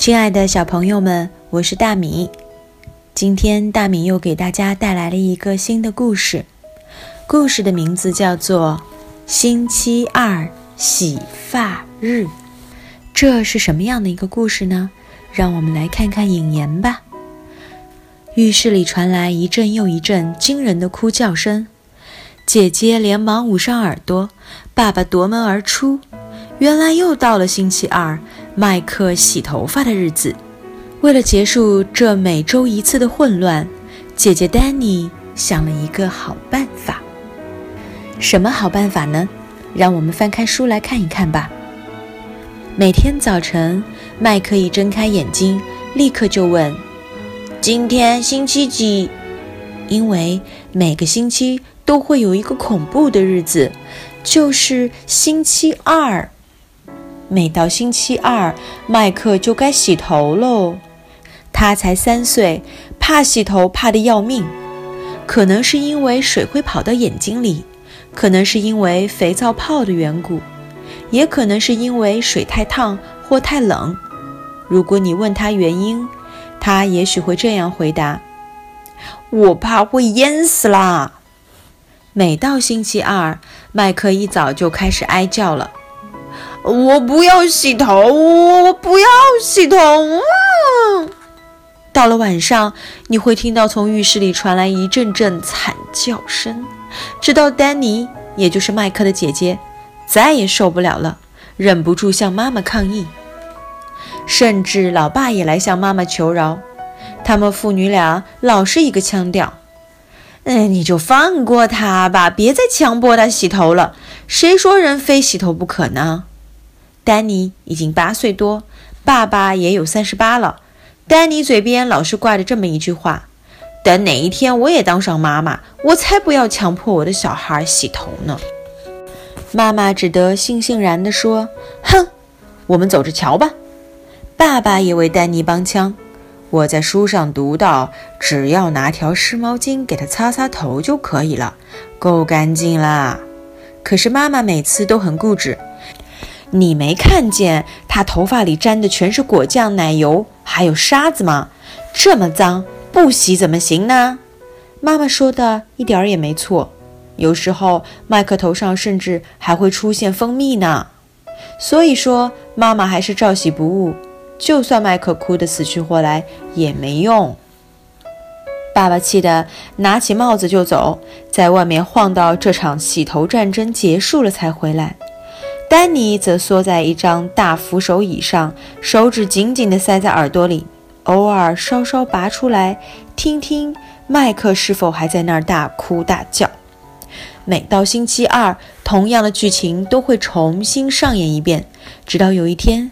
亲爱的小朋友们，我是大米。今天大米又给大家带来了一个新的故事，故事的名字叫做《星期二洗发日》。这是什么样的一个故事呢？让我们来看看引言吧。浴室里传来一阵又一阵惊人的哭叫声，姐姐连忙捂上耳朵，爸爸夺门而出。原来又到了星期二，麦克洗头发的日子。为了结束这每周一次的混乱，姐姐丹尼想了一个好办法。什么好办法呢？让我们翻开书来看一看吧。每天早晨，麦克一睁开眼睛，立刻就问：“今天星期几？”因为每个星期都会有一个恐怖的日子，就是星期二。每到星期二，麦克就该洗头喽。他才三岁，怕洗头怕得要命。可能是因为水会跑到眼睛里，可能是因为肥皂泡的缘故，也可能是因为水太烫或太冷。如果你问他原因，他也许会这样回答：“我怕会淹死啦。”每到星期二，麦克一早就开始哀叫了。我不要洗头，我不要洗头啊！到了晚上，你会听到从浴室里传来一阵阵惨叫声，直到丹尼，也就是麦克的姐姐，再也受不了了，忍不住向妈妈抗议。甚至老爸也来向妈妈求饶，他们父女俩老是一个腔调：“哎，你就放过他吧，别再强迫他洗头了。谁说人非洗头不可呢？”丹尼已经八岁多，爸爸也有三十八了。丹尼嘴边老是挂着这么一句话：“等哪一天我也当上妈妈，我才不要强迫我的小孩洗头呢。”妈妈只得悻悻然地说：“哼，我们走着瞧吧。”爸爸也为丹尼帮腔：“我在书上读到，只要拿条湿毛巾给他擦擦头就可以了，够干净啦。”可是妈妈每次都很固执。你没看见他头发里沾的全是果酱、奶油，还有沙子吗？这么脏，不洗怎么行呢？妈妈说的一点儿也没错。有时候麦克头上甚至还会出现蜂蜜呢。所以说，妈妈还是照洗不误。就算麦克哭得死去活来也没用。爸爸气得拿起帽子就走，在外面晃到这场洗头战争结束了才回来。丹尼则缩在一张大扶手椅上，手指紧紧地塞在耳朵里，偶尔稍稍拔出来，听听麦克是否还在那儿大哭大叫。每到星期二，同样的剧情都会重新上演一遍，直到有一天，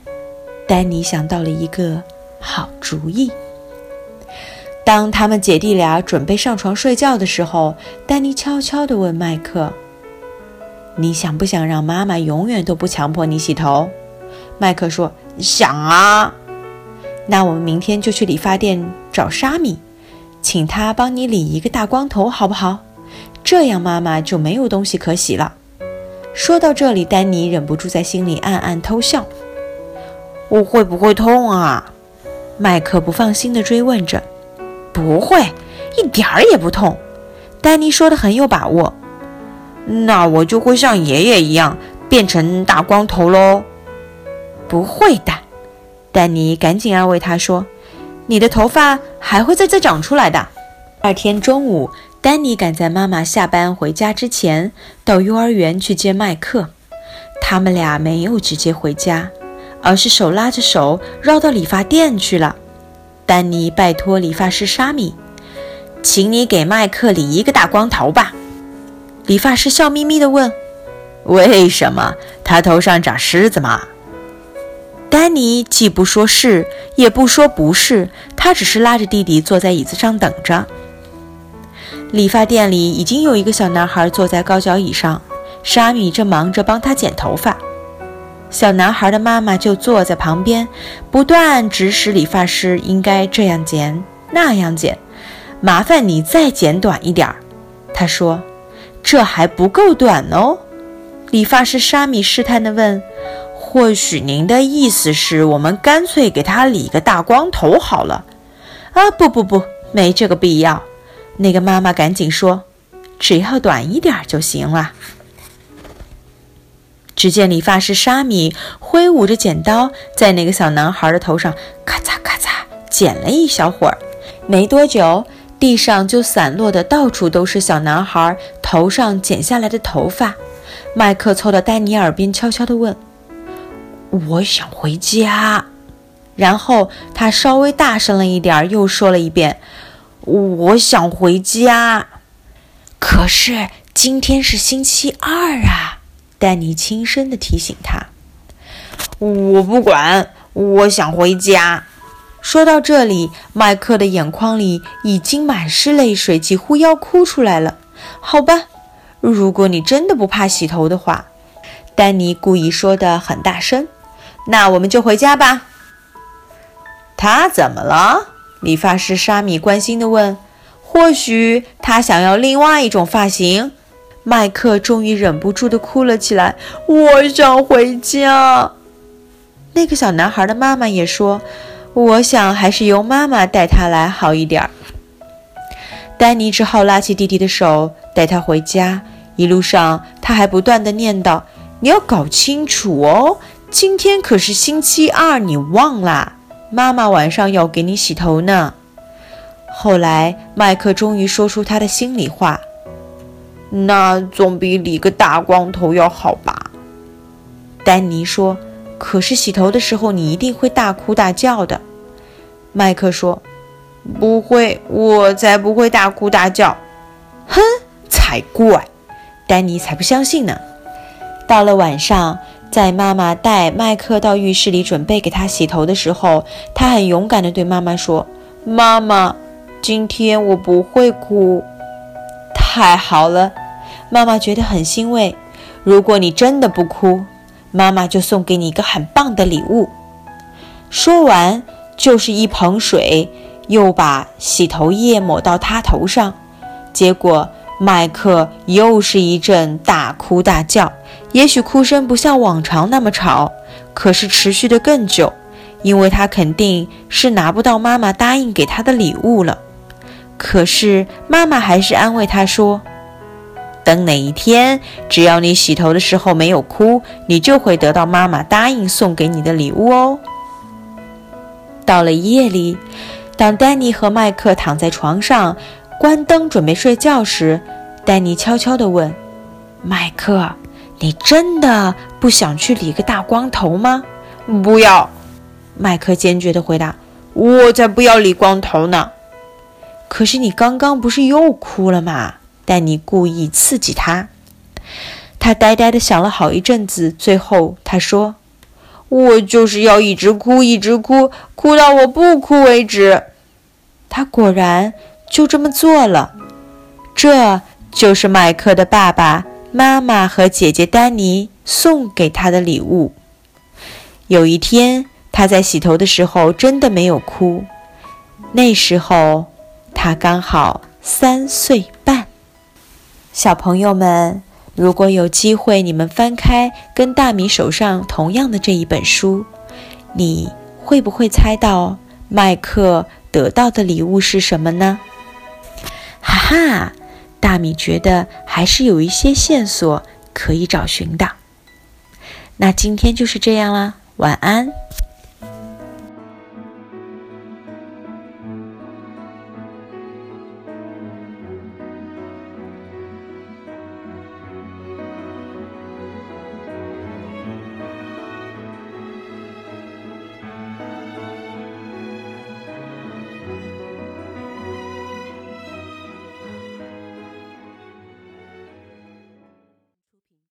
丹尼想到了一个好主意。当他们姐弟俩准备上床睡觉的时候，丹尼悄悄地问麦克。你想不想让妈妈永远都不强迫你洗头？麦克说：“想啊。”那我们明天就去理发店找沙米，请他帮你理一个大光头，好不好？这样妈妈就没有东西可洗了。说到这里，丹尼忍不住在心里暗暗偷笑。我会不会痛啊？麦克不放心地追问着。不会，一点儿也不痛。丹尼说的很有把握。那我就会像爷爷一样变成大光头喽？不会的，丹尼赶紧安慰他说：“你的头发还会再再长出来的。”二天中午，丹尼赶在妈妈下班回家之前到幼儿园去接麦克。他们俩没有直接回家，而是手拉着手绕到理发店去了。丹尼拜托理发师沙米：“请你给麦克理一个大光头吧。”理发师笑眯眯地问：“为什么他头上长虱子吗？”丹尼既不说是，也不说不是，他只是拉着弟弟坐在椅子上等着。理发店里已经有一个小男孩坐在高脚椅上，沙米正忙着帮他剪头发。小男孩的妈妈就坐在旁边，不断指使理发师应该这样剪那样剪，麻烦你再剪短一点儿，他说。这还不够短哦，理发师沙米试探地问：“或许您的意思是我们干脆给他理个大光头好了。啊，不不不，没这个必要。那个妈妈赶紧说：“只要短一点就行了。”只见理发师沙米挥舞着剪刀，在那个小男孩的头上咔嚓咔嚓剪了一小会儿。没多久，地上就散落的到处都是小男孩头上剪下来的头发。麦克凑到丹尼耳边，悄悄地问：“我想回家。”然后他稍微大声了一点，又说了一遍：“我想回家。”可是今天是星期二啊！丹尼轻声地提醒他：“我不管，我想回家。”说到这里，麦克的眼眶里已经满是泪水，几乎要哭出来了。好吧，如果你真的不怕洗头的话，丹尼故意说的很大声，那我们就回家吧。他怎么了？理发师沙米关心地问。或许他想要另外一种发型。麦克终于忍不住地哭了起来。我想回家。那个小男孩的妈妈也说：“我想还是由妈妈带他来好一点儿。”丹尼只好拉起弟弟的手，带他回家。一路上，他还不断的念叨：“你要搞清楚哦，今天可是星期二，你忘啦？”妈妈晚上要给你洗头呢。后来，麦克终于说出他的心里话：“那总比理个大光头要好吧？”丹尼说：“可是洗头的时候，你一定会大哭大叫的。”麦克说：“不会，我才不会大哭大叫。”哼，才怪！丹尼才不相信呢。到了晚上。在妈妈带麦克到浴室里准备给他洗头的时候，他很勇敢地对妈妈说：“妈妈，今天我不会哭。”太好了，妈妈觉得很欣慰。如果你真的不哭，妈妈就送给你一个很棒的礼物。说完，就是一盆水，又把洗头液抹到他头上，结果。麦克又是一阵大哭大叫，也许哭声不像往常那么吵，可是持续的更久，因为他肯定是拿不到妈妈答应给他的礼物了。可是妈妈还是安慰他说：“等哪一天，只要你洗头的时候没有哭，你就会得到妈妈答应送给你的礼物哦。”到了夜里，当丹尼和麦克躺在床上。关灯准备睡觉时，丹尼悄悄地问：“麦克，你真的不想去理个大光头吗？”“不要！”麦克坚决地回答，“我才不要理光头呢！”“可是你刚刚不是又哭了吗？”丹尼故意刺激他。他呆呆地想了好一阵子，最后他说：“我就是要一直哭，一直哭，哭到我不哭为止。”他果然。就这么做了，这就是麦克的爸爸妈妈和姐姐丹尼送给他的礼物。有一天，他在洗头的时候真的没有哭。那时候他刚好三岁半。小朋友们，如果有机会，你们翻开跟大米手上同样的这一本书，你会不会猜到麦克得到的礼物是什么呢？哈哈，大米觉得还是有一些线索可以找寻的。那今天就是这样啦，晚安。